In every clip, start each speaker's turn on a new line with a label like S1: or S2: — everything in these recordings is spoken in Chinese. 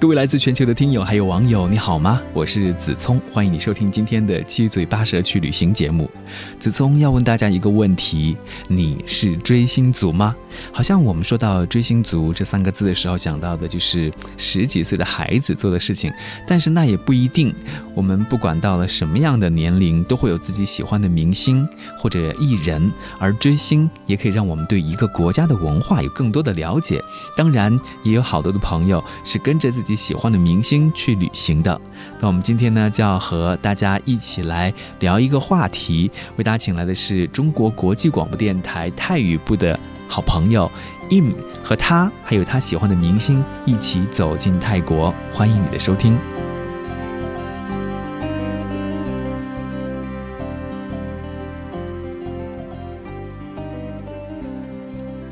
S1: 各位来自全球的听友还有网友，你好吗？我是子聪，欢迎你收听今天的七嘴八舌去旅行节目。子聪要问大家一个问题：你是追星族吗？好像我们说到追星族这三个字的时候，想到的就是十几岁的孩子做的事情，但是那也不一定。我们不管到了什么样的年龄，都会有自己喜欢的明星或者艺人，而追星也可以让我们对一个国家的文化有更多的了解。当然，也有好多的朋友是跟着自己。自己喜欢的明星去旅行的，那我们今天呢就要和大家一起来聊一个话题，为大家请来的是中国国际广播电台泰语部的好朋友 Im，和他还有他喜欢的明星一起走进泰国，欢迎你的收听。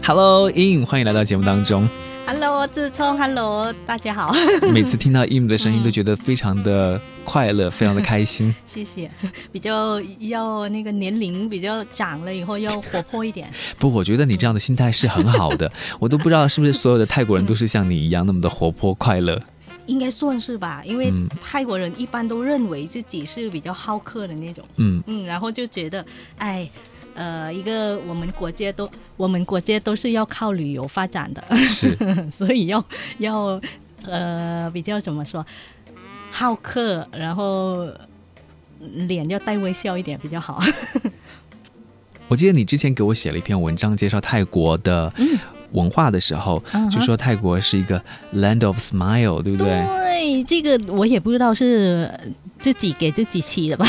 S1: Hello，Im，欢迎来到节目当中。
S2: Hello，自聪，Hello，大家好。
S1: 每次听到 im 的声音，都觉得非常的快乐，非常的开心。
S2: 谢谢。比较要那个年龄比较长了以后要活泼一点。
S1: 不，我觉得你这样的心态是很好的。我都不知道是不是所有的泰国人都是像你一样那么的活泼快乐。
S2: 应该算是吧，因为泰国人一般都认为自己是比较好客的那种。嗯嗯，然后就觉得，哎。呃，一个我们国家都，我们国家都是要靠旅游发展的，
S1: 是，
S2: 所以要要呃比较怎么说，好客，然后脸要带微笑一点比较好。
S1: 我记得你之前给我写了一篇文章，介绍泰国的文化的时候，就说泰国是一个 land of smile，对不对？
S2: 对，这个我也不知道是。自己给自己起的吧，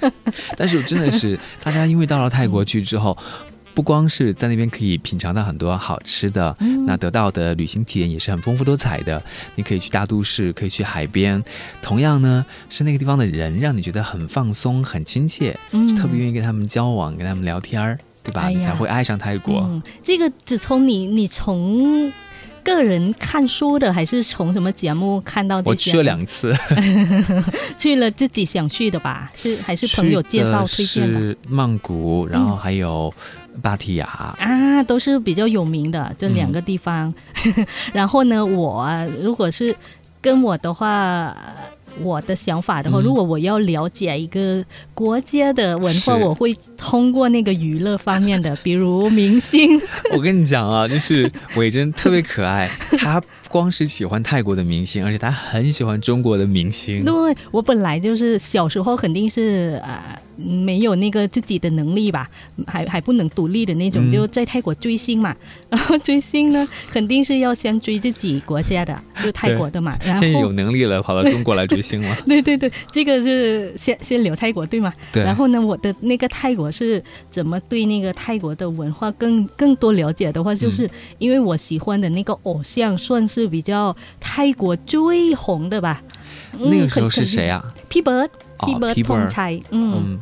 S1: 但是真的是大家因为到了泰国去之后，不光是在那边可以品尝到很多好吃的，那得到的旅行体验也是很丰富多彩的。你可以去大都市，可以去海边，同样呢是那个地方的人让你觉得很放松、很亲切，就特别愿意跟他们交往、跟他们聊天儿，对吧？你才会爱上泰国。
S2: 嗯这个只从你，你从。个人看书的，还是从什么节目看到这
S1: 些？我去了两次，
S2: 去了自己想去的吧？是还是朋友介绍推荐的？
S1: 是曼谷，然后还有芭提雅
S2: 啊，都是比较有名的这两个地方。然后呢，我如果是跟我的话。我的想法的话，如果我要了解一个国家的文化，我会通过那个娱乐方面的，比如明星。
S1: 我跟你讲啊，就是伟珍特别可爱，他光是喜欢泰国的明星，而且他很喜欢中国的明星。
S2: 对，我本来就是小时候肯定是呃。没有那个自己的能力吧，还还不能独立的那种，就在泰国追星嘛。然后追星呢，肯定是要先追自己国家的，就泰国的嘛。然后
S1: 现在有能力了，跑到中国来追星了。
S2: 对对对，这个是先先留泰国对吗？
S1: 对。
S2: 然后呢，我的那个泰国是怎么对那个泰国的文化更更多了解的话，就是因为我喜欢的那个偶像算是比较泰国最红的吧。
S1: 那个时候是谁啊
S2: ？P Bird。皮伯通才，嗯，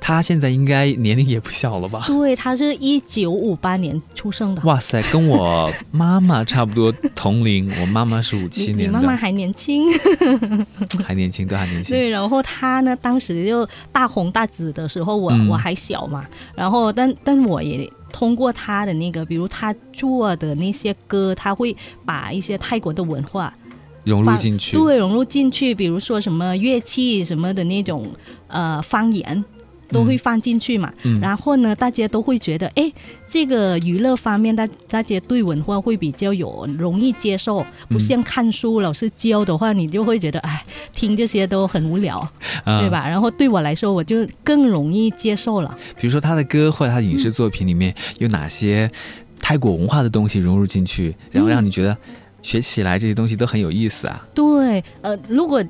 S1: 他现在应该年龄也不小了吧？
S2: 对，他是一九五八年出生的。
S1: 哇塞，跟我妈妈差不多同龄。我妈妈是五七 年
S2: 的，你妈妈还年轻，
S1: 还年轻，都还年轻。
S2: 对，然后他呢，当时就大红大紫的时候，我我还小嘛。然后，但但我也通过他的那个，比如他做的那些歌，他会把一些泰国的文化。
S1: 融入进去，
S2: 对，融入进去。比如说什么乐器什么的那种，呃，方言都会放进去嘛。然后呢，大家都会觉得，哎，这个娱乐方面，大大家对文化会比较有容易接受，不像看书老师教的话，你就会觉得，哎，听这些都很无聊，对吧？然后对我来说，我就更容易接受了。
S1: 比如说他的歌或者他影视作品里面有哪些泰国文化的东西融入进去，然后让你觉得。学起来这些东西都很有意思啊。
S2: 对，呃，如果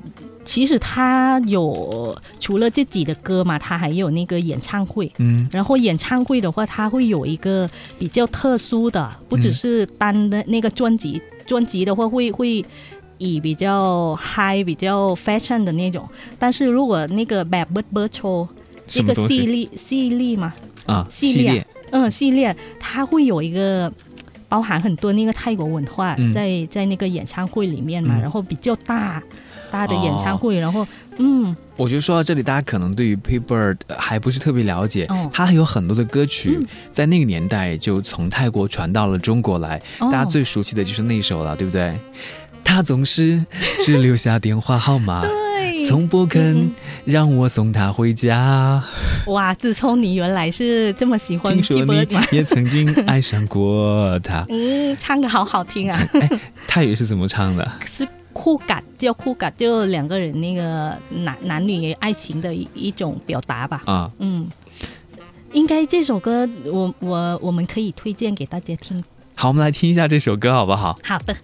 S2: 其实他有除了自己的歌嘛，他还有那个演唱会。嗯，然后演唱会的话，他会有一个比较特殊的，不只是单的那个专辑，专辑的话会会以比较嗨、比较 fashion 的那种。但是如果那个 Bad Bird Bird Show 这个系列系列嘛，
S1: 啊，系列，
S2: 嗯，系列，它会有一个。
S3: 包含很多那个泰国文化
S1: 嗯。
S3: 在在那个演唱会里面嘛，
S1: 嗯。
S3: 然后比较大大的演唱会，然后嗯。
S1: 我觉得说到这里，大家可能对于 P Bird 还不是特别了解，
S3: 哦。
S1: 他还有很多的歌曲、
S3: 嗯。
S1: 在那个年代就从泰国传到了中国来，
S3: 哦。
S1: 大家最熟悉的就是那首了，对不对？他总是只留下电话号码，
S3: 对，
S1: 从不肯
S3: 嗯
S1: 让我送他回家。
S3: 哇，自从你原来是这么喜欢
S1: 听说你？也曾经爱上过他，
S3: 嗯，唱的好好听啊，
S1: 哎，泰语是怎么唱的？
S3: 是酷感，叫酷感，就两个人那个男男女爱情的一一种表达吧。
S1: 啊，
S3: 嗯，应该这首歌我我我们可以推荐给大家听。
S1: 好，我们来听一下这首歌好不好？
S3: 好的，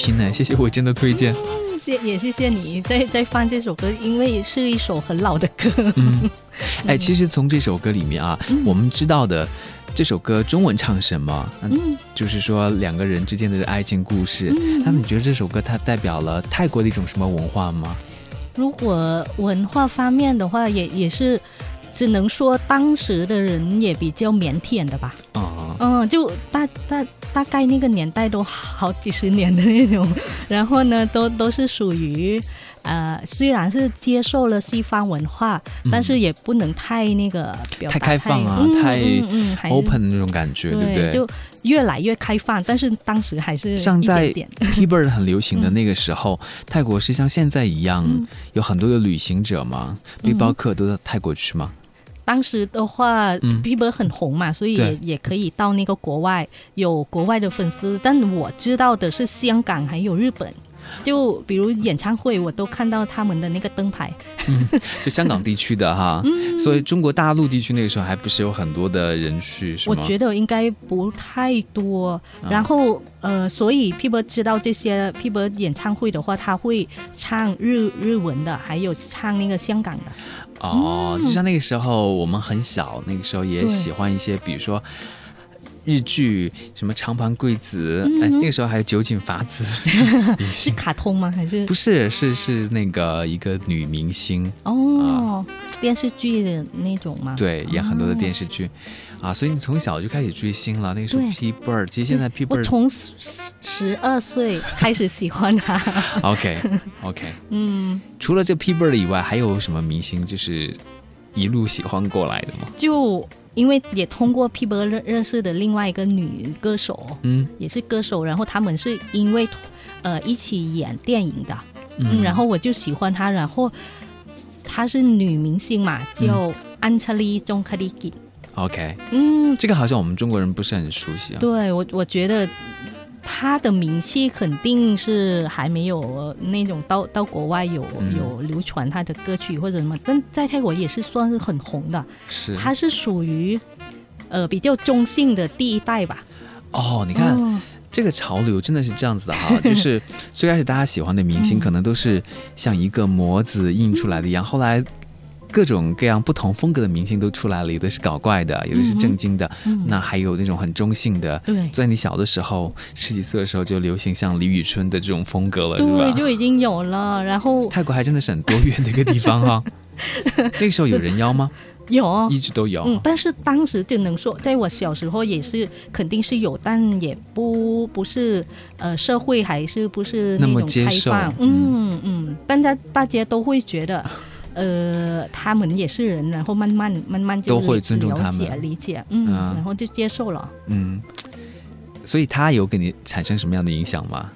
S1: 听呢，谢谢我真的推荐。
S3: 嗯，谢也谢谢你在在放这首歌，因为是一首很老的歌。
S1: 嗯，哎，其实从这首歌里面啊，我们知道的这首歌中文唱什么，嗯，
S3: 嗯
S1: 就是说两个人之间的爱情故事。
S3: 嗯
S1: 那你觉得这首歌它代表了泰国的一种什么文化吗？
S3: 如果文化方面的话，也也是只能说当时的人也比较腼腆的吧。
S1: 啊、
S3: 嗯，就大大大概那个年代都好几十年的那种，然后呢，都都是属于呃，虽然是接受了西方文化，但是也不能太那个
S1: 太开放啊
S3: 嗯
S1: 太 open 那种感觉，对不对？
S3: 就越来越开放，但是当时还是一
S1: 像在
S3: 点点
S1: P Bird 很流行的那个时候，泰国是像现在一样、
S3: 嗯
S1: 有很多的旅行者吗？背包客都到泰国去吗？
S3: 当时的话
S1: 嗯。
S3: B i b e 很红嘛，所以也也可以到那个国外有国外的粉丝，但我知道的是香港还有日本
S2: 就比如演唱会，我都看到他们的那个灯牌。
S1: 就香港地区的哈，所以中国大陆地区那个时候还不是有很多的人去，是吗？
S2: 我觉得应该不太多。然后呃，所以 people 知道这些 people 演唱会的话，他会唱日日文的，还有唱那个香港的。
S1: 哦，就像那个时候我们很小，那个时候也喜欢一些，比如说日剧，什么长盘贵子，哎，那个时候还有酒井法子，
S2: 是卡通吗？还是
S1: 不是？是是那个一个女明星
S2: 哦，电视剧的那种吗？
S1: 对，演很多的电视剧啊，所以你从小就开始追星了。那个时候 P Bird，其实现在 P Bird，
S2: 我从十二岁开始喜欢他。
S1: OK OK，嗯，除了这 P Bird 以外，还有什么明星就是一路喜欢过来的吗？
S2: 就。因为也通过 P 波认认识的另外一个女歌手，嗯，也是歌手，然后他们是因为呃一起演电影的，嗯，然后我就喜欢她，然后她是女明星嘛，叫安切丽·钟克利吉。
S1: OK，嗯，这个好像我们中国人不是很熟悉啊。
S2: 对我，我觉得。他的名气肯定是还没有那种到到国外有有流传他的歌曲或者什么，但在泰国也是算是很红的。
S1: 是，
S2: 他是属于呃比较中性的第一代吧。
S1: 哦，你看这个潮流真的是这样子的哈，就是最开始大家喜欢的明星可能都是像一个模子印出来的一样，后来。各种各样不同风格的明星都出来了，有的是搞怪的，有的是正经的，那还有那种很中性的。
S2: 对，
S1: 在你小的时候，十几岁的时候就流行像李宇春的这种风格了，
S2: 对就已经有了。然后
S1: 泰国还真的是很多元的一个地方哈。那个时候有人妖吗？
S2: 有，
S1: 一直都有。
S2: 嗯，但是当时就能说，在我小时候也是肯定是有，但也不不是呃社会还是不是
S1: 那么开
S2: 放。嗯嗯，大家大家都会觉得。呃，他们也是人，然后慢慢慢慢就
S1: 都会尊重他
S2: 们，理解，嗯，然后就接受了，
S1: 嗯。所以他有给你产生什么样的影响吗？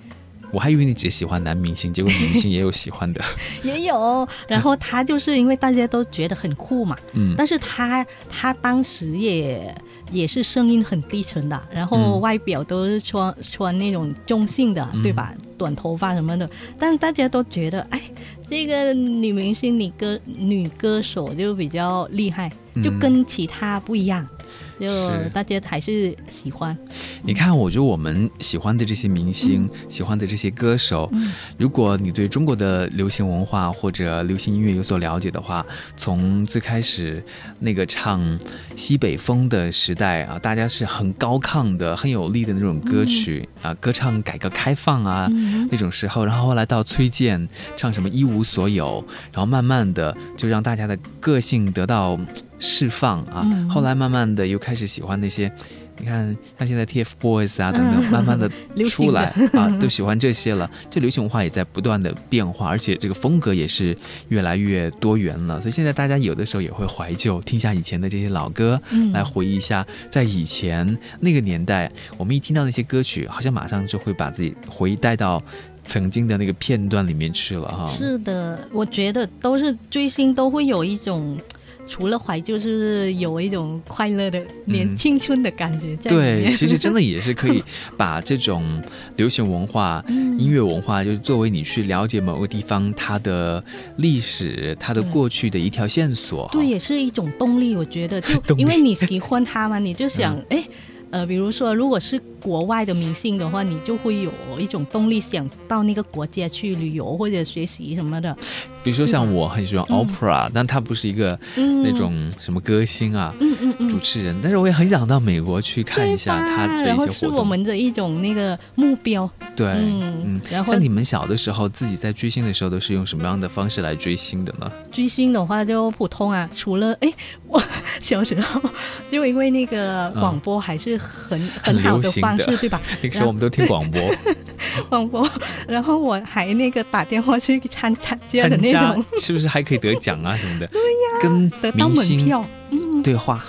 S1: 我还以为你只喜欢男明星，结果女明星也有喜欢的，
S2: 也有。然后他就是因为大家都觉得很酷嘛，嗯。但是他他当时也也是声音很低沉的，然后外表都是穿穿那种中性的，对吧？短头发什么的，但是大家都觉得，哎。这个女明星、女歌、女歌手就比较厉害，就跟其他不一样。就大家还是喜欢。
S1: 你看，我觉得我们喜欢的这些明星，喜欢的这些歌手，如果你对中国的流行文化或者流行音乐有所了解的话，从最开始那个唱西北风的时代啊，大家是很高亢的、很有力的那种歌曲啊，歌唱改革开放啊那种时候，然后后来到崔健唱什么一无所有，然后慢慢的就让大家的个性得到。释放啊！后来慢慢的又开始喜欢那些，你看像现在 TFBOYS 啊等等，慢慢 的出来啊，都喜欢这些了。这流行文化也在不断的变化，而且这个风格也是越来越多元了。所以现在大家有的时候也会怀旧，听一下以前的这些老歌，来回忆一下在以前那个年代，我们一听到那些歌曲，好像马上就会把自己回忆带到曾经的那个片段里面去了哈。
S2: 是的，我觉得都是追星都会有一种。除了怀旧，是有一种快乐的年青春的感觉。
S1: 对，其实真的也是可以把这种流行文化、音乐文化，就是作为你去了解某个地方它的历史、它的过去的一条线索。
S2: 对，也是一种动力。我觉得，就 因为你喜欢它嘛，你就想，哎。呃，比如说，如果是国外的明星的话，你就会有一种动力，想到那个国家去旅游或者学习什么的。
S1: 比如说，像我很喜欢 opera，但他不是一个那种什么歌星啊，嗯嗯嗯，主持人，但是我也很想到美国去看一下他的一些活动。
S2: 是我们的一种那个目标。
S1: 对，嗯，然后像你们小的时候，自己在追星的时候，都是用什么样的方式来追星的呢？
S2: 追星的话就普通啊，除了哎，我小时候就因为那个广播还是。很很好的方式，对吧？
S1: 那个时候我们都听广播，
S2: 广播，然后我还那个打电话去参参加的那种，
S1: 是不是还可以得奖啊什么的？
S2: 对呀，
S1: 跟
S2: 得到门票，
S1: 嗯，对话。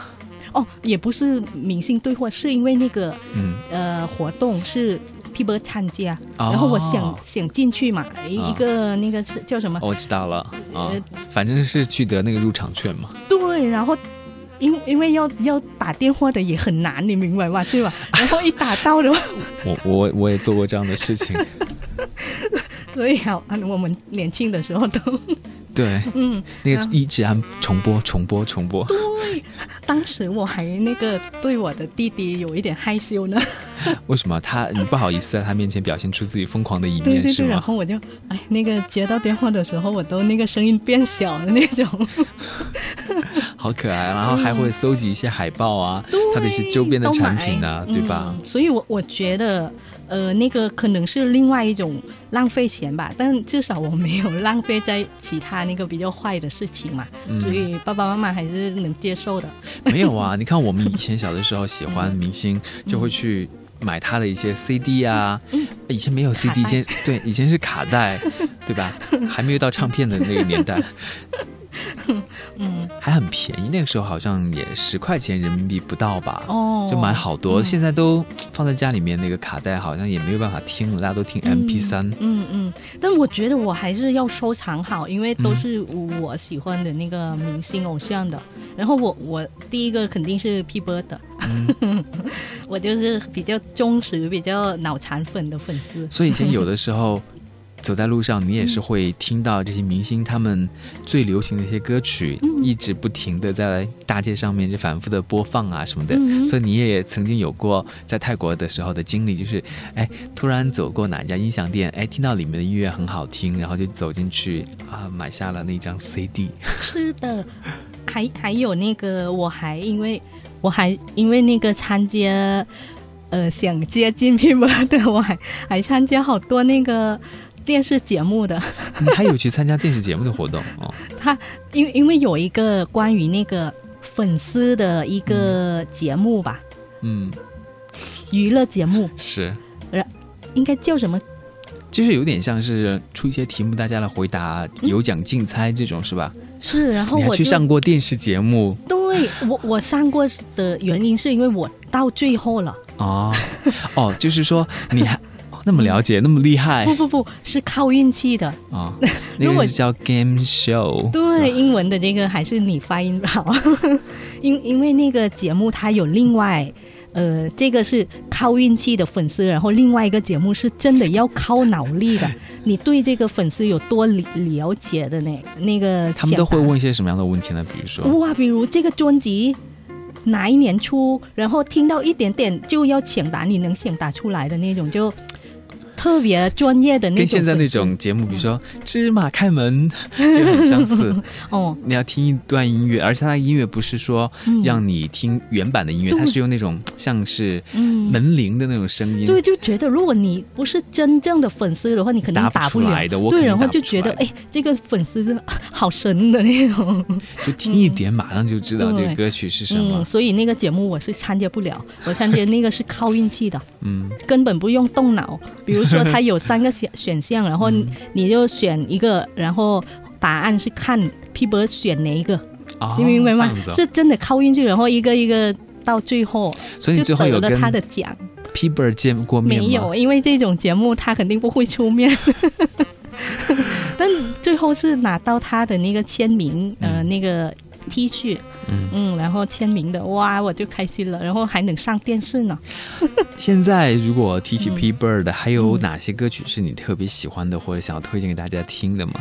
S2: 哦，也不是明星对话，是因为那个嗯呃活动是 people 参加，然后我想想进去嘛，一个那个是叫什么？
S1: 我知道了啊，反正是去得那个入场券嘛。
S2: 对，然后。因因为要要打电话的也很难，你明白吧？对吧？然后一打到的话，
S1: 我我我也做过这样的事情。
S2: 所以啊，我们年轻的时候都
S1: 对，
S2: 嗯，
S1: 那个一直按重播、重播、重播。
S2: 对当时我还那个对我的弟弟有一点害羞呢。
S1: 为什么他你不好意思在他面前表现出自己疯狂的一面是
S2: 对对对，然
S1: 吗？
S2: 后我就哎，那个接到电话的时候，我都那个声音变小的那种。
S1: 好可爱，然后还会搜集一些海报啊，他的一些周边的产品
S2: 买
S1: 啊，对吧？
S2: 嗯所以我，我觉得，呃，那个可能是另外一种浪费钱吧，但至少我没有浪费在其他那个比较坏的事情嘛，
S1: 嗯
S2: 所以爸爸妈妈还是能接受的。
S1: 没有啊，你看我们以前小的时候喜欢明星，就会去买他的一些 CD 啊，以前没有 CD，以
S2: 嗯卡带
S1: 前对以前是卡带，对吧？还没有到唱片的那个年代。
S2: 嗯，
S1: 还很便宜，那个时候好像也十块钱人民币不到吧？
S2: 哦
S1: 就买好多。
S2: 嗯
S1: 现在都放在家里面，那个卡带好像也没有办法听了，大家都听 MP 三、
S2: 嗯嗯，但我觉得我还是要收藏好，因为都是我喜欢的那个明星偶像的。然后我我第一个肯定是 P Bird 的，我就是比较忠实、比较脑残粉的粉丝。
S1: 所以以前有的时候走在路上，你也是会听到这些明星他们最流行的一些歌曲，
S2: 嗯
S1: 一直不停的在大街上面就反复的播放啊什么的。
S2: 嗯
S1: 所以你也曾经有过在泰国的时候的经历，就是哎，突然走过哪家音响店，哎，听到里面的音乐很好听，然后就走进去啊，买下了那张 CD。
S2: 是的，还还有那个，我还因为我还因为那个参加，呃，想接近 P Bird 的，我还还参加好多那个电视节目的。
S1: 你还有去参加电视节目的活动哦？
S2: 他因为因为有一个关于那个粉丝的一个节目吧，
S1: 嗯，
S2: 娱乐节目
S1: 是。
S2: 应该叫什么？
S1: 就是有点像是出一些题目，大家来回答，有奖竞猜这种是吧？
S2: 是，然后
S1: 你还去上过电视节目
S2: 对我我上过的原因是因为我到最后了，
S1: 哦哦，就是说你还那么了解，那么厉害
S2: 不不不是靠运气的。
S1: 啊，那
S2: 如果
S1: 个是叫 game show，
S2: 对，英文的这个还是你发音好，因因为那个节目它有另外。呃，这个是靠运气的粉丝，然后另外一个节目是真的要靠脑力的。你对这个粉丝有多了了解的呢？那个
S1: 他们都会问一些什么样的问题呢？比如说，
S2: 哇，比如这个专辑哪一年出，然后听到一点点就要抢答，你能抢答出来的那种，就特别专业的那种。
S1: 跟现在那种节目，比如说芝麻开门，就很相似。
S2: 哦，
S1: 你要听一段音乐，而且它的音乐不是说
S2: 嗯
S1: 让你听原版的音乐，
S2: 对
S1: 它是用那种像是
S2: 嗯
S1: 门铃的那种声音。
S2: 对，就觉得如果你不是真正的粉丝的话，你肯定打不
S1: 出来的
S2: 对，然后就觉得哎，这个粉丝是好神的那种。
S1: 就听一点，马上就知道这个歌曲是什么
S2: 嗯，。所以那个节目我是参加不了，我参加那个是靠运气的，
S1: 嗯，
S2: 根本不用动脑。比如说，它 有三个选选项，然后你你就选一个，然后答案是看 P 博选哪一个，
S1: 哦
S2: 你明白吗？是真的靠运气，然后一个一个到最后
S1: 所以你最后有跟
S2: 他的奖。
S1: P Bird 见过面吗？
S2: 没有，因为这种节目他肯定不会出面。但最后是拿到他的那个签名，呃，那个 T 恤，
S1: 嗯
S2: 嗯，然后签名的，哇，我就开心了，然后还能上电视呢。
S1: 现在如果提起
S2: 嗯
S1: P Bird，、还有哪些歌曲是你特别喜欢的，或者想要推荐给大家听的吗？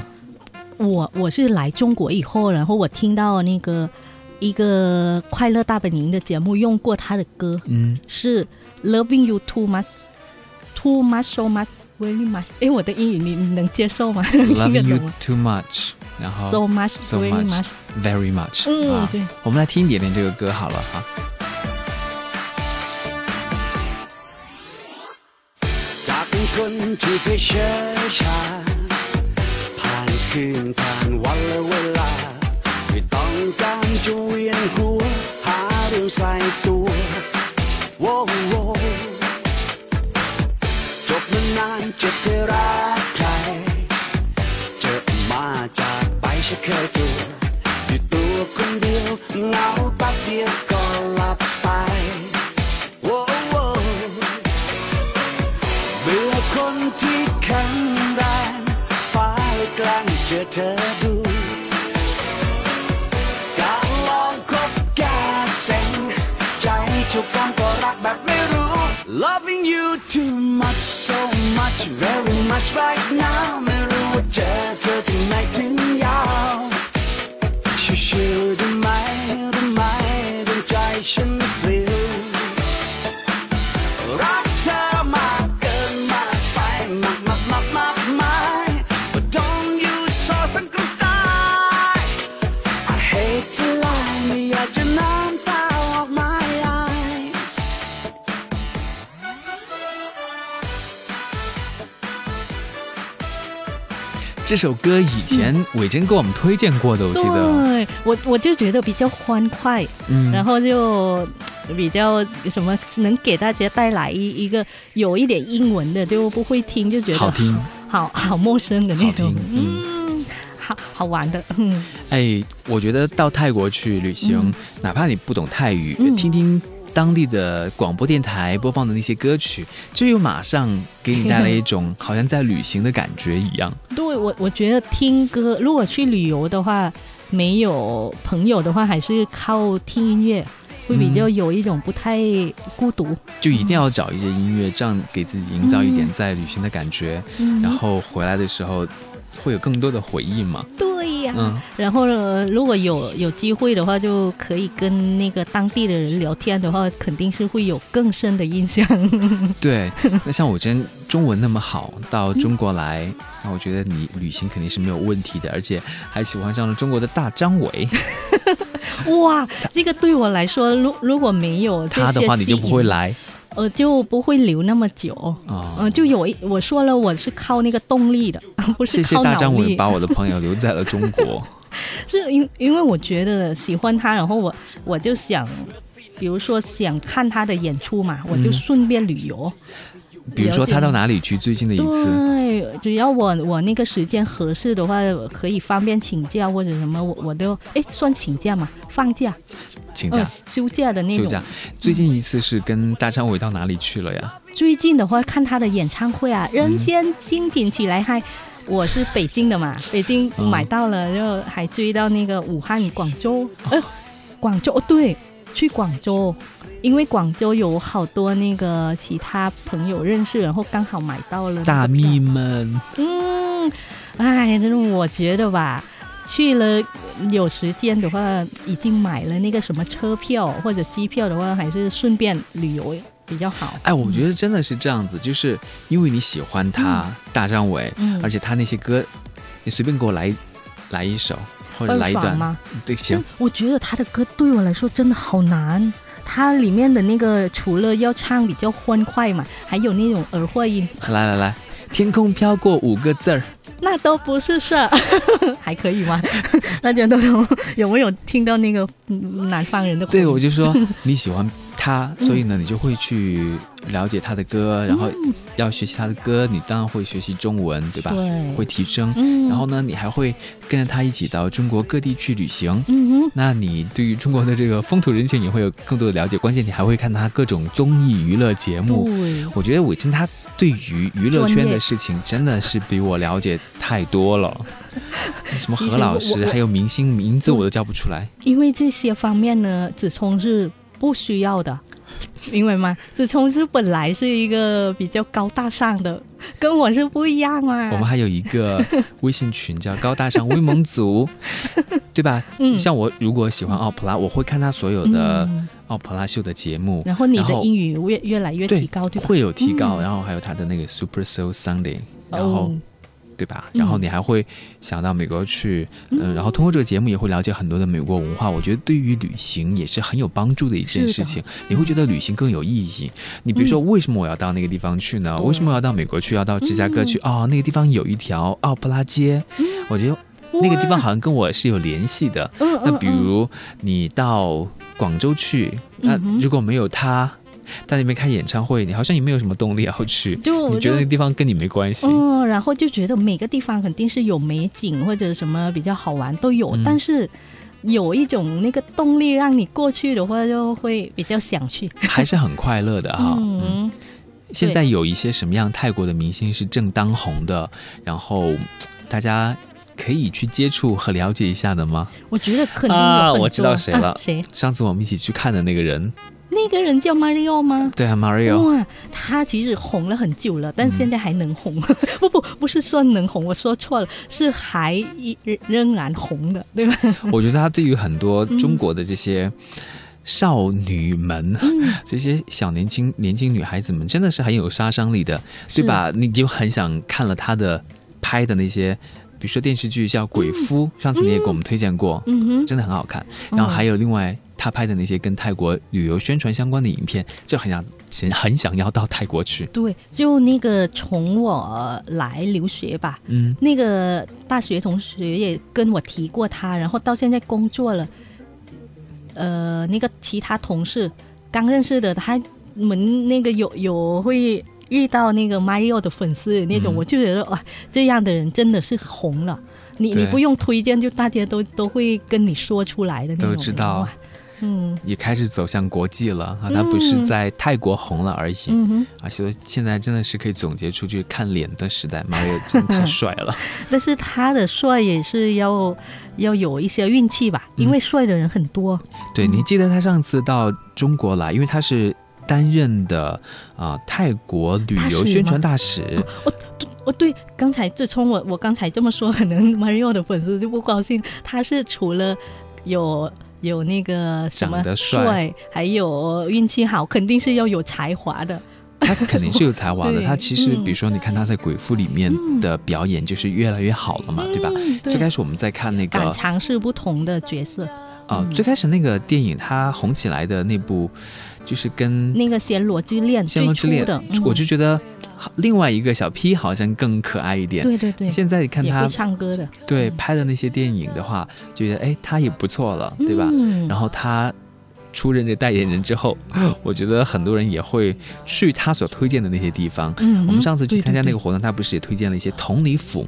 S2: 我我是来中国以后，然后我听到那个一个快乐大本营的节目用过他的歌，
S1: 嗯，
S2: 是 Loving You Too Much Too Much So Much Very Much。哎，我的英语你你能接受吗？
S1: Loving You Too Much，然后
S2: So Much
S1: So
S2: Very
S1: much
S2: Much。
S1: Very Much，
S2: 嗯
S1: 啊，
S2: 对
S1: 我们来听一点点这个歌好了哈。
S3: จากเป็นคนที่เคยเชื่อชา ผ่านคืนผ่านวันและเวลาไม่ต้องการจะเวียนหัว หาเรื่องใส่ตัวโว้โวจบมานานจะเคยรักใคร เจอมาจาก ก ไปฉันเคยตัวอยู่ตัวคนเดียวเหงาแป๊บเดียวก็หลับไปโว้โว เบื่อคนที่แข็งแรงฟ้าเลยแกล้งเจอเธอดู การลองคบแก้เซ็งใจจุกกันก็รักแบบไม่รู้ Loving you too much so much very much right now ไม่รู้ ้ ว่าเจอเธอที่ไหนถึงยาวชิวๆได้ไหมได้ไหมดวงใจฉัน
S1: 这首歌以前伟珍给我们推荐过的，我记得。
S2: 对我我就觉得比较欢快，
S1: 嗯，
S2: 然后就比较什么能给大家带来一一个有一点英文的，就不会听就觉得
S1: 好听。
S2: 好 好陌生的那种。嗯，好好玩的，嗯，
S1: 哎，我觉得到泰国去旅行，
S2: 嗯。
S1: 哪怕你不懂泰语，
S2: 嗯。
S1: 听听当地的广播电台播放的那些歌曲，就又马上给你带来一种好像在旅行的感觉一样。
S2: 对我我觉得听歌，如果去旅游的话，没有朋友的话，还是靠听音乐。会比较有一种不太孤独，
S1: 就一定要找一些音乐，这样给自己营造一点在旅行的感觉，
S2: 嗯
S1: 然后回来的时候会有更多的回忆嘛。
S2: 对呀、
S1: 嗯，
S2: 然后呢，如果有有机会的话，就可以跟那个当地的人聊天的话，肯定是会有更深的印象。
S1: 对。那像我真中文那么好，到中国来，那我觉得你旅行肯定是没有问题的，而且还喜欢上了中国的大张伟。
S2: 哇，这个对我来说，如如果没有
S1: 他的话，你就不会，来
S2: 呃，就不会留那么久。
S1: 啊。
S2: 嗯、就有一我说了，我是靠那个动力的，不是
S1: 谢谢大张伟
S2: 力。
S1: 把我的朋友留在了中国。
S2: 是因因为我觉得喜欢他，然后我我就想，比如说想看他的演出嘛，我就
S1: 嗯
S2: 顺便旅游。
S1: 比如说他到哪里去？最近的一次，
S2: 对，只要我我那个时间合适的话，可以方便请假或者什么，我我都哎算请假嘛，放假，
S1: 请假
S2: 呃、休假的那种。
S1: 休假。最近一次是跟大张伟到哪里去了呀？
S2: 最近的话，看他的演唱会啊，
S1: 嗯
S2: 人间精品起来嗨！我是北京的嘛，北京
S1: 嗯
S2: 买到了，然后还追到那个武汉、广州，哎、广州哦，对，去广州，因为广州有好多那个其他朋友认识，然后刚好买到了
S1: 大
S2: 票。
S1: 蜜们，
S2: 嗯，哎，这种我觉得吧，去了有时间的话，已经买了那个什么车票或者机票的话，还是顺便旅游比较好。
S1: 哎，我觉得真的是这样子，就是因为你喜欢他，大张伟，
S2: 嗯。
S1: 而且他那些歌，你随便给我来来一首或者来一段，
S2: 吗？
S1: 对，行，
S2: 我觉得他的歌对我来说真的好难。它里面的那个除了要唱比较欢快嘛，还有那种儿化音，
S1: 来来来，天空飘过五个字儿，
S2: 那都不是事儿，还可以吗？大家都有有没有听到那个嗯南方人的？
S1: 对，我就说你喜欢他，所以呢，你就会去了解他的歌，然后要学习他的歌，你当然会学习中文，对吧？
S2: 对
S1: 会提升。
S2: 嗯
S1: 然后呢，你还会跟着他一起到中国各地去旅行。
S2: 嗯哼。
S1: 那你对于中国的这个风土人情也会有更多的了解，关键你还会看他各种综艺娱乐节目。
S2: 对，
S1: 我觉得伟珍他对于娱乐圈的事情真的是比我了解太多了。什么何老师，
S2: 我我
S1: 还有明星名字我都叫不出来。
S2: 因为这些方面呢，子聪是不需要的，明白吗？子聪是本来是一个比较高大上的，跟我是不一样啊。
S1: 我们还有一个微信群叫高大上威猛族，对吧？
S2: 嗯
S1: 像我如果喜欢奥普拉，我会看他所有的
S2: 嗯
S1: 奥普拉秀的节目，
S2: 然后你的英语越越来越提高，对？
S1: 会有提高，
S2: 嗯
S1: 然后还有他的那个 Super Soul Sunday，然后、
S2: 哦
S1: 对吧？
S2: 嗯
S1: 然后你还会想到美国去，嗯、然后通过这个节目也会了解很多的美国文化。我觉得对于旅行也是很有帮助的一件事情，你会觉得旅行更有意义。你比如说，为什么我要到那个地方去呢？
S2: 对
S1: 为什么我要到美国去？要到芝加哥去？哦，那个地方有一条奥普拉街，我觉得那个地方好像跟我是有联系的。
S2: 嗯
S1: 那比如你到广州去，那如果没有他。在那边开演唱会，你好像也没有什么动力要去，
S2: 就
S1: 你觉得那个地方跟你没关系。
S2: 嗯，然后就觉得每个地方肯定是有美景或者什么比较好玩都有，
S1: 嗯
S2: 但是有一种那个动力让你过去的话，就会比较想去。
S1: 还是很快乐的哈。嗯，
S2: 嗯，
S1: 现在有一些什么样泰国的明星是正当红的，然后大家可以去接触和了解一下的吗？
S2: 我觉得肯定有
S1: 啊我知道谁了
S2: 啊 谁？
S1: 上次我们一起去看的那个人，
S2: 那那个人叫 Mario 吗？
S1: 对啊，Mario，
S2: 哇，他其实红了很久了，但现在还能红。不不，不是说能红，我说错了，是还一仍然红的，对吧？
S1: 我觉得他对于很多中国的这些少女们，这些小年轻年轻女孩子们，真的是很有杀伤力的，对吧？你就很想看了他的拍的那些。比如说电视剧叫《鬼夫》，上次你也给我们推荐过，
S2: 嗯哼，
S1: 真的很好看。然后还有另外他拍的那些跟泰国旅游宣传相关的影片，就很想很很想要到泰国去。
S2: 对，就那个从我来留学吧，
S1: 嗯，
S2: 那个大学同学也跟我提过他，然后到现在工作了，呃，那个其他同事刚认识的，他们那个有有会。遇到那个 Mario 的粉丝那种，我就觉得哇，这样的人真的是红了。你你不用推荐，就大家都都会跟你说出来的那种。
S1: 都知道，
S2: 嗯，
S1: 也开始走向国际了啊！他不是在泰国红了而已，
S2: 嗯
S1: 啊，所以现在真的是可以总结出去看脸的时代，Mario 真的太帅了。
S2: 但是他的帅也是要要有一些运气吧，因为帅的人很多。
S1: 对，你记得他上次到中国来，因为他是。担任的啊，泰国旅游宣传大使。
S2: 哦，哦，对，刚才自从我我刚才这么说，可能 Mario 的粉丝就不高兴。他是除了有有那个什么帅，还有运气好，肯定是要有才华的。
S1: 他肯定是有才华的。他其实，比如说，你看他在《鬼父》里面的表演，就是越来越好了嘛，对吧？最开始我们在看那个，
S2: 敢尝试不同的角色。
S1: 啊，最开始那个电影，它红起来的那部。就是跟
S2: 那个《暹罗之恋》
S1: 暹罗之恋
S2: 的，
S1: 我就觉得另外一个小 P 好像更可爱一点。
S2: 对对对，
S1: 现在你看他
S2: 唱歌的，
S1: 对拍的那些电影的话，就觉得哎他也不错了，对吧？然后他出任这代言人之后，我觉得很多人也会去他所推荐的那些地方。
S2: 嗯，
S1: 我们上次去参加那个活动，他不是也推荐了一些同里府，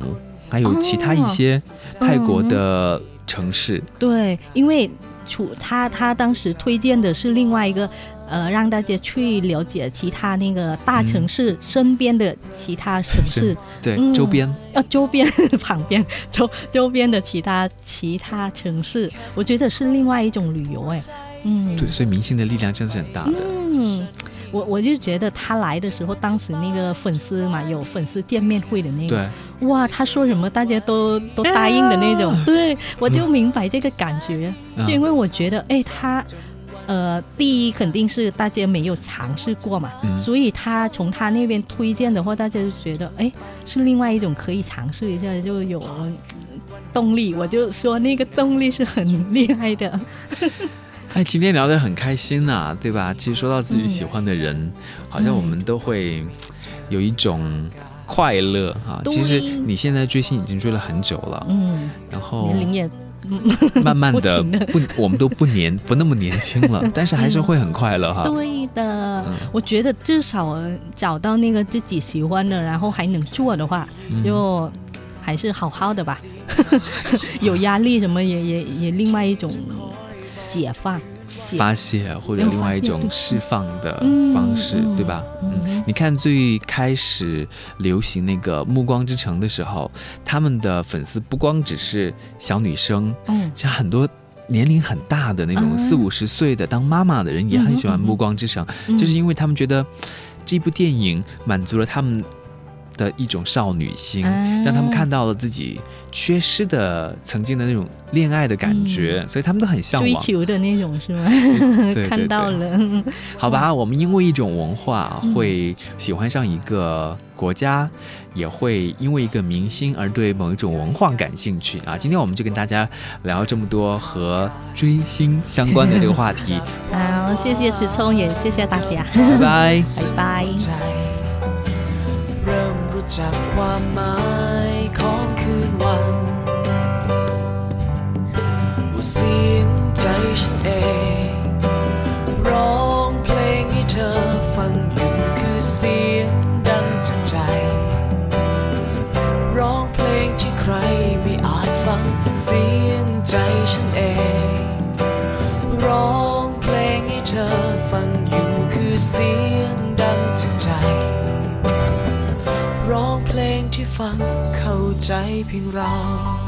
S1: 还有其他一些泰国的城市。
S2: 对，因为除他他当时推荐的是另外一个。呃，让大家去了解其他那个大城市身边的其他城市，
S1: 对周边，
S2: 呃，周边 旁边周周边的其他其他城市，我觉得是另外一种旅游，哎，嗯，
S1: 对，所以明星的力量真的是很大的。
S2: 嗯，我我就觉得他来的时候，当时那个粉丝嘛，有粉丝见面会的那
S1: 个，
S2: 哇，他说什么大家都都答应的那种，对我就明白这个感觉，就因为我觉得，哎，他。呃，第一肯定是大家没有尝试过嘛，所以他从他那边推荐的话，大家就觉得哎，是另外一种可以尝试一下，就有动力。我就说那个动力是很厉害的。
S1: 哎，今天聊得很开心呐，对吧？其实说到自己喜欢的人，好像我们都会有一种快乐啊。其实你现在追星已经追了很久了，
S2: 嗯，
S1: 然后
S2: 年龄也。
S1: 慢慢的不，我们都不年不那么年轻了，但是还是会很快乐哈。
S2: 对的，我觉得至少找到那个自己喜欢的，然后还能做的话，就还是好好的吧。有压力什么也也也另外一种解放。
S1: 发泄或者另外一种释放的方式，对吧？嗯，你看最开始流行那个《暮光之城》的时候，他们的粉丝不光只是小女生，
S2: 嗯，
S1: 像很多年龄很大的那种四五十岁的当妈妈的人也很喜欢《暮光之城》，就是因为他们觉得这部电影满足了他们。的一种少女心，让他们看到了自己缺失的曾经的那种恋爱的感觉，所以他们都很向往。
S2: 追求的那种，是吗？看到了，
S1: 好吧，我们因为一种文化会喜欢上一个国家，也会因为一个明星而对某一种文化感兴趣啊。今天我们就跟大家聊这么多和追星相关的这个话题。
S2: 好，谢谢子聪，也谢谢大家，
S1: 拜拜，
S2: 拜拜。
S3: จากความหมายของคืนวันว่าเสียงใจฉันเอง ร้องเพลงให้เธอฟังอยู่คือเสียงดังจากใจ ร้องเพลงที่ใครไม่อาจฟังเสียงใจฉันเอง ร้องเพลงให้เธอฟังอยู่คือเสียงดังจากใจ ฟังเข้าใจเพียงเรา